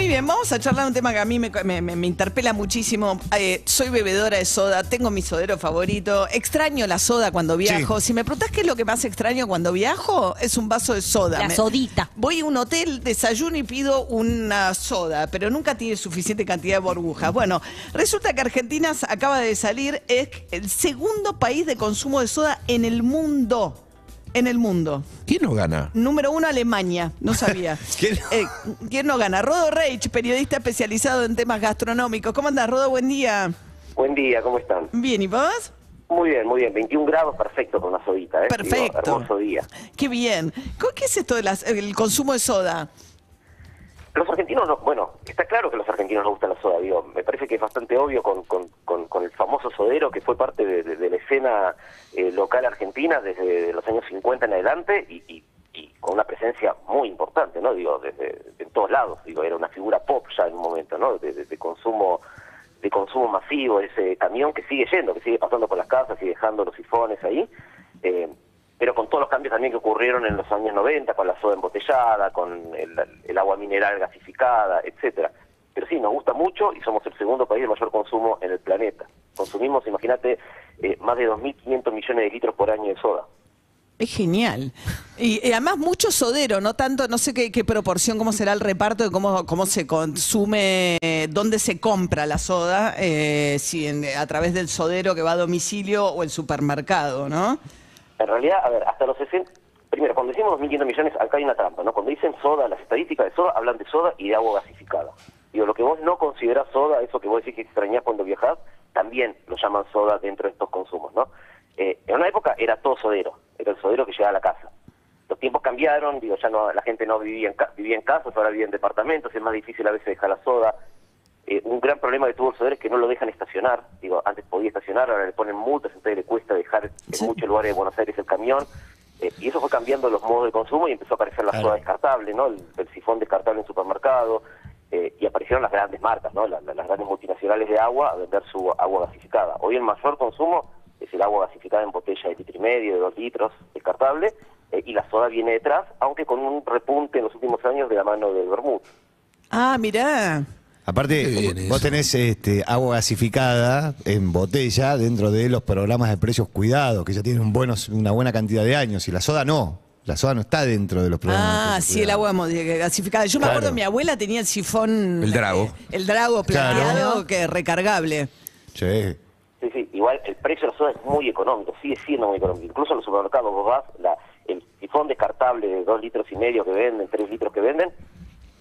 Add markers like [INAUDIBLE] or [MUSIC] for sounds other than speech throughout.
Muy bien, vamos a charlar un tema que a mí me, me- me- me interpela muchísimo. Eh, soy bebedora de soda, tengo mi sodero favorito, extraño la soda cuando viajo. Si me preguntás qué es lo que más extraño cuando viajo, es un vaso de soda. La Me- sodita. Voy a un hotel, desayuno y pido una soda, pero nunca tiene suficiente cantidad de burbujas. Bueno, resulta que Argentina acaba de salir, es el segundo país de consumo de soda en el mundo. En el mundo. ¿Quién no gana? Número uno, Alemania. No sabía. [LAUGHS] ¿Quién? Eh, ¿quién no gana? Rodo Reich, periodista especializado en temas gastronómicos. ¿Cómo andas, Rodo? Buen día. Buen día, ¿cómo están? Bien, ¿y vos? Muy bien, muy bien. 21 grados, perfecto con una sodita, ¿eh? Perfecto. Digo, hermoso día. Qué bien. ¿Cómo- ¿Qué es esto del consumo de soda? Los argentinos, no, bueno, está claro que los argentinos nos gusta la soda, digo, me parece que es bastante obvio con, con, con, el famoso sodero que fue parte de, la escena eh, local argentina desde los años 50 en adelante y, con una presencia muy importante, ¿no? Digo, desde en todos lados, digo, era una figura pop ya en un momento, ¿no? De- de consumo de consumo masivo, ese camión que sigue yendo, que sigue pasando por las casas y dejando los sifones ahí. eh, pero con todos los cambios también que ocurrieron en los años 90, con la soda embotellada, con el, el agua mineral gasificada, etcétera. Pero sí, nos gusta mucho y somos el segundo país de mayor consumo en el planeta. Consumimos, imagínate, eh, más de 2.500 millones de litros por año de soda. Es genial. Y, y además mucho sodero, no tanto, no sé qué, qué proporción, cómo será el reparto de cómo, cómo se consume, dónde se compra la soda, eh, si en- a través del sodero que va a domicilio o el supermercado, ¿no? En realidad, a ver, hasta los 60... Primero, cuando decimos 2.500 millones, acá hay una trampa, ¿no? Cuando dicen soda, las estadísticas de soda hablan de soda y de agua gasificada. Digo, lo que vos no considerás soda, eso que vos decís que extrañás cuando viajás, también lo llaman soda dentro de estos consumos, ¿no? Eh, en una época era todo sodero, era el sodero que llegaba a la casa. Los tiempos cambiaron, digo, ya no la gente no vivía en, vivía en casas, ahora vive en departamentos, es más difícil a veces dejar la soda. Eh, un gran problema que tuvo el sodero es que no lo dejan estacionar. Digo, antes podía estacionar, ahora le ponen multas, entonces le cuesta dejar en muchos lugares de Buenos Aires el camión. Eh, y eso fue cambiando los modos de consumo y empezó a aparecer la soda descartable, ¿no? El, el sifón descartable en supermercado. eh, y aparecieron las grandes marcas, ¿no? La- la- las grandes multinacionales de agua a vender su agua gasificada. Hoy el mayor consumo es el agua gasificada en botella de litro y medio, de dos litros, descartable, eh, y la soda viene detrás, aunque con un repunte en los últimos años de la mano del vermut. Ah, mirá. Aparte, vos eso. tenés este, agua gasificada en botella dentro de los programas de precios cuidados, que ya tienen buenos, una buena cantidad de años, y la soda no. La soda no está dentro de los programas. de Ah, precios sí, el agua gasificada. Yo me Claro. acuerdo, mi abuela tenía el sifón. El Drago. eh, el drago Claro. plateado que recargable. Sí. Sí, sí, igual el precio de la soda es muy económico, sigue siendo muy económico. Incluso en los supermercados vos vas, la, el sifón descartable de dos litros y medio que venden, tres litros que venden,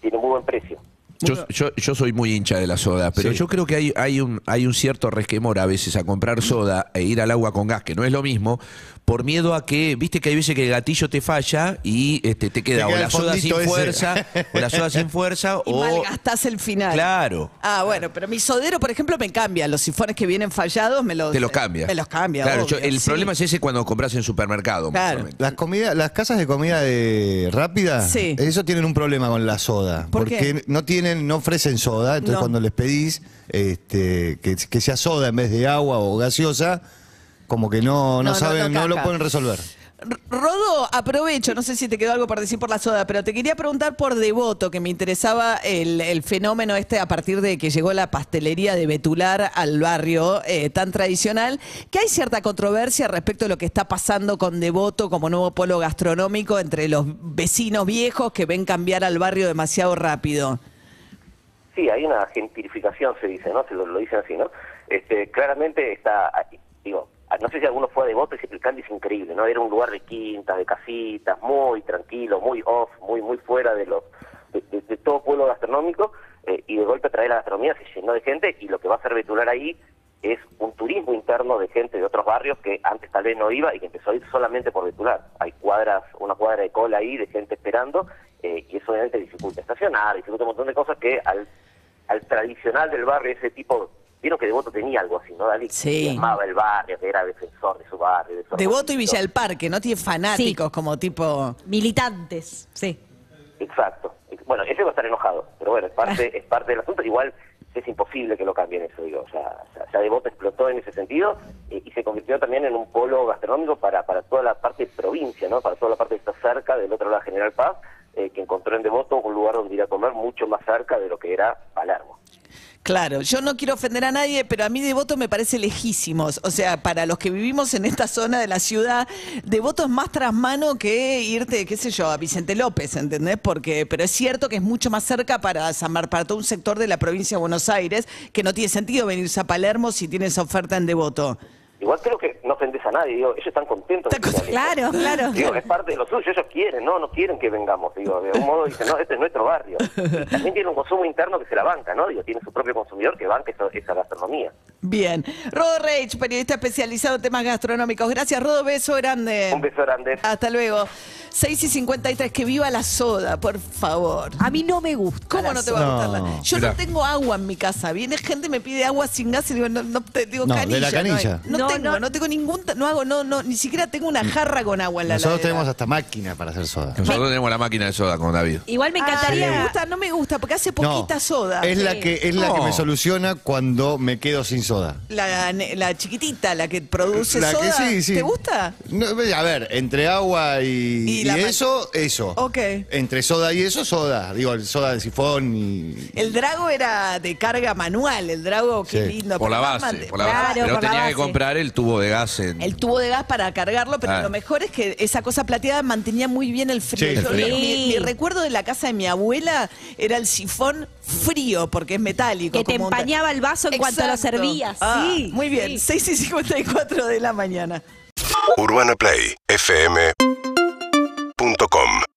tiene muy buen precio. Yo, yo, yo soy muy hincha de la soda, pero Sí. yo creo que hay, hay, un, hay un cierto resquemor a veces a comprar soda e ir al agua con gas, que no es lo mismo, por miedo a que, viste que hay veces que el gatillo te falla y este, te queda Te o queda la el soda sin ese. fuerza, o la soda sin [LAUGHS] fuerza, Y o... malgastás el final. Claro. Ah, bueno, pero mi sodero, por ejemplo, me cambia. Los sifones que vienen fallados me los. Te los cambia. Me los cambia. Claro, obvio, yo- el sí. problema es ese cuando compras en supermercado. Claro. Las comidas, las casas de comida de rápida, Sí. eso tienen un problema con la soda. ¿Por porque qué? no tienen, no ofrecen soda, entonces No. cuando les pedís este, que, que sea soda en vez de agua o gaseosa, como que no, no, saben, no no, lo pueden resolver. Rodo, aprovecho, no sé si te quedó algo para decir por la soda, pero te quería preguntar por Devoto, que me interesaba el, el fenómeno este a partir de que llegó la pastelería de Betular al barrio eh, tan tradicional, que hay cierta controversia respecto a lo que está pasando con Devoto como nuevo polo gastronómico entre los vecinos viejos que ven cambiar al barrio demasiado rápido. Sí, hay una gentrificación, se dice, ¿no? Se lo, dicen así, ¿no? Este, claramente está, digo, no sé si alguno fue a Devoto y el Candy es increíble, ¿no? Era un lugar de quintas, de casitas, muy tranquilo, muy off, muy muy fuera de los de, todo pueblo gastronómico eh, y de golpe traer la gastronomía se llenó de gente y lo que va a hacer Betular ahí es un turismo interno de gente de otros barrios que antes tal vez no iba y que empezó a ir solamente por Betular. Hay cuadras, una cuadra de cola ahí de gente esperando eh, y eso obviamente dificulta estacionar, dificulta un montón de cosas que al, al tradicional del barrio, ese tipo, vieron que Devoto tenía algo así, ¿no? Dali Sí. que amaba el barrio, que era defensor de su barrio. De su Devoto y. Villa del Parque, ¿no? Tiene fanáticos Sí. como tipo... Militantes, sí. Exacto. Bueno, ese va a estar enojado, pero bueno, es parte, es parte del asunto. Igual es imposible que lo cambien eso, digo. O sea, ya, ya Devoto explotó en ese sentido eh, y se convirtió también en un polo gastronómico para, para toda la parte provincia, ¿no? Para toda la parte que está cerca del otro lado de General Paz, eh, que encontró en Devoto un lugar donde ir a comer mucho más cerca de lo que era Palermo. Claro, yo no quiero ofender a nadie, pero a mí Devoto me parece lejísimos. O sea, para los que vivimos en esta zona de la ciudad, Devoto es más tras mano que irte, qué sé yo, a Vicente López, ¿entendés? Porque, pero es cierto que es mucho más cerca para San Mar, para todo un sector de la provincia de Buenos Aires, que no tiene sentido venirse a Palermo si tienes oferta en Devoto. Igual creo que no ofendes a nadie, digo, ellos están contentos. Está con- Claro, claro. Digo, es parte de lo suyo, ellos quieren, no, no quieren que vengamos, digo, de algún modo dicen, no, este es nuestro barrio. [LAUGHS] También tiene un consumo interno que se la banca, ¿no? Digo, tiene su propio consumidor que banca esa, esa gastronomía. Bien. Rodo Reich, periodista especializado en temas gastronómicos. Gracias, Rodo. Beso grande. Un beso grande. Hasta luego. 6 y 53, que viva la soda, por favor. A mí no me gusta. ¿Cómo no te va a gustar? la- No. Yo Mirá. no tengo agua en mi casa. Viene gente y me pide agua sin gas y digo, no, no te digo No, de canilla. la canilla. No, hay. No No, tengo, no, no. tengo ningún, no hago, no, no, ni siquiera tengo una jarra con agua en la Nosotros tenemos hasta máquina para hacer soda. Nosotros tenemos la máquina de soda con David. Igual me Ah, encantaría. me gusta, no me gusta, porque hace poquita No, soda. Es la que es la que No. me soluciona cuando me quedo sin soda. La, la chiquitita, la que produce La que soda. sí, sí. ¿Te gusta? No, a ver, entre agua y, Y y la eso, eso. Ok. Entre soda y eso, soda. Digo, el soda de sifón y. El drago era de carga manual, el drago, qué Sí. lindo. Por la base, por la Claro, base. Pero por la tenía que comprar el tubo de gas en... El tubo de gas para cargarlo, pero Ah. lo mejor es que esa cosa plateada mantenía muy bien el frío. Sí, el Yo- frío. Mi, mi recuerdo de la casa de mi abuela era el sifón frío, porque es metálico. Que te como un- empañaba el vaso en cuanto lo servías. Ah, sí. Muy bien, sí. 6 y 54 de la mañana. www.radiomaría.com.